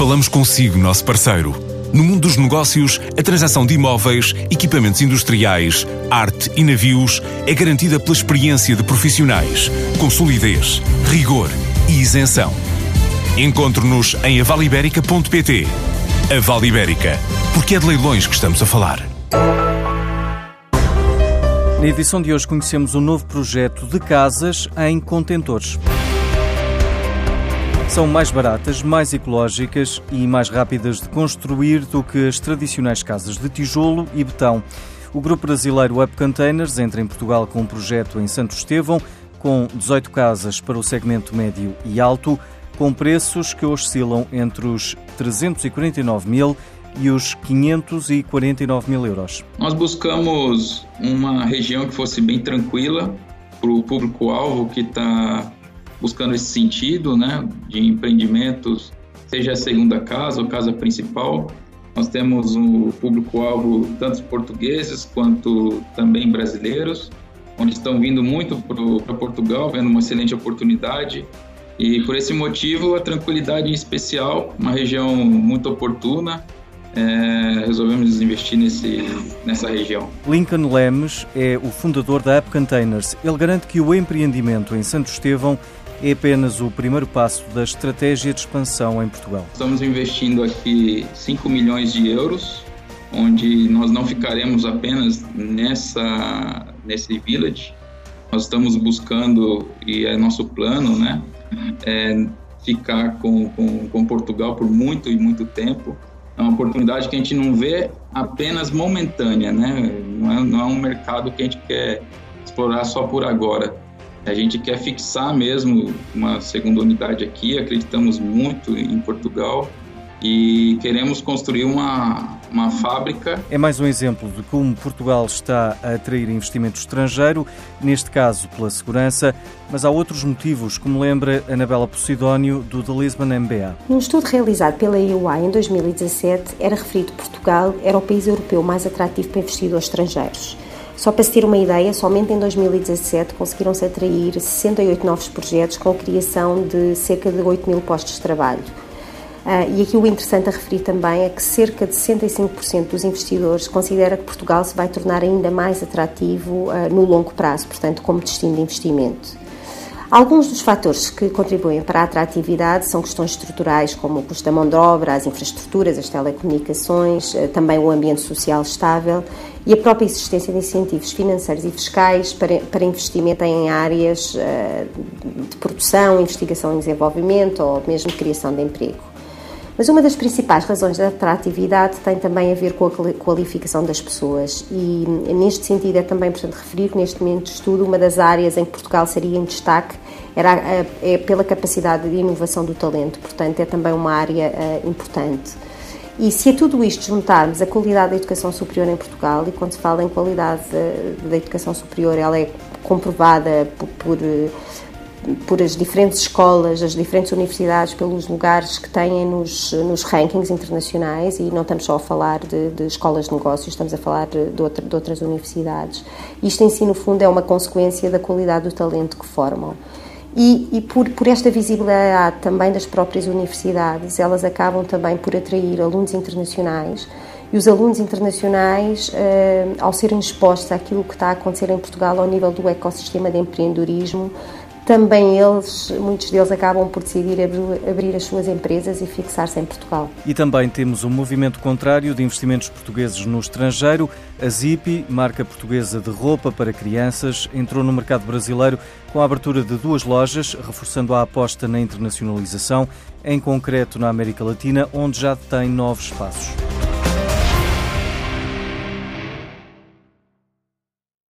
Falamos consigo, nosso parceiro. No mundo dos negócios, a transação de imóveis, equipamentos industriais, arte e navios é garantida pela experiência de profissionais, com solidez, rigor e isenção. Encontre-nos em avaliberica.pt. A Vale Ibérica, porque é de leilões que estamos a falar. Na edição de hoje conhecemos um novo projeto de casas em contentores. São mais baratas, mais ecológicas e mais rápidas de construir do que as tradicionais casas de tijolo e betão. O grupo brasileiro Web Containers entra em Portugal com um projeto em Santo Estevão, com 18 casas para o segmento médio e alto, com preços que oscilam entre os 349 mil e os 549 mil euros. Nós buscamos uma região que fosse bem tranquila para o público-alvo que está buscando esse sentido, né, de empreendimentos, seja a segunda casa ou casa principal. Nós temos um público-alvo tanto portugueses quanto também brasileiros, onde estão vindo muito para Portugal, vendo uma excelente oportunidade. E por esse motivo, a tranquilidade em especial, uma região muito oportuna, é, resolvemos investir nesse, nessa região. Lincoln Lemes é o fundador da App Containers. Ele garante que o empreendimento em Santo Estevão é apenas o primeiro passo da estratégia de expansão em Portugal. Estamos investindo aqui 5 milhões de euros, onde nós não ficaremos apenas nessa nesse village. Nós estamos buscando e é nosso plano, né, é ficar com, com, com Portugal por muito e muito tempo. É uma oportunidade que a gente não vê apenas momentânea, né? Não é, não é um mercado que a gente quer explorar só por agora a gente quer fixar mesmo uma segunda unidade aqui, acreditamos muito em Portugal e queremos construir uma, uma fábrica. É mais um exemplo de como Portugal está a atrair investimento estrangeiro, neste caso pela segurança, mas há outros motivos, como lembra Anabela Posidónio, do The Lisbon MBA. Num estudo realizado pela EY em 2017, era referido que Portugal era o país europeu mais atrativo para investidores estrangeiros. Só para se ter uma ideia, somente em 2017 conseguiram-se atrair 68 novos projetos com a criação de cerca de 8 mil postos de trabalho. Uh, e aqui o interessante a referir também é que cerca de 65% dos investidores considera que Portugal se vai tornar ainda mais atrativo uh, no longo prazo, portanto, como destino de investimento. Alguns dos fatores que contribuem para a atratividade são questões estruturais, como o custo da mão de obra, as infraestruturas, as telecomunicações, eh, também o ambiente social estável e a própria existência de incentivos financeiros e fiscais para, para investimento em áreas eh, de produção, investigação e desenvolvimento ou mesmo criação de emprego. Mas uma das principais razões da atratividade tem também a ver com a qualificação das pessoas e neste sentido é também importante referir que neste momento de estudo uma das áreas em que Portugal seria em destaque era a, é pela capacidade de inovação do talento, portanto é também uma área uh, importante. E se a tudo isto juntarmos a qualidade da educação superior em Portugal, e quando se fala em qualidade uh, da educação superior, ela é comprovada por, por por as diferentes escolas, as diferentes universidades, pelos lugares que têm nos, nos rankings internacionais, e não estamos só a falar de, de escolas de negócios, estamos a falar de, outra, de outras universidades. Isto em si, no fundo, é uma consequência da qualidade do talento que formam. E, e, por, por esta visibilidade também das próprias universidades, elas acabam também por atrair alunos internacionais. E os alunos internacionais, eh, ao serem expostos àquilo que está a acontecer em Portugal ao nível do ecossistema de empreendedorismo, também eles, muitos deles acabam por decidir abrir as suas empresas e fixar-se em Portugal. E também temos um movimento contrário de investimentos portugueses no estrangeiro. A Zipi, marca portuguesa de roupa para crianças, entrou no mercado brasileiro com a abertura de duas lojas, reforçando a aposta na internacionalização, em concreto na América Latina, onde já tem nove espaços.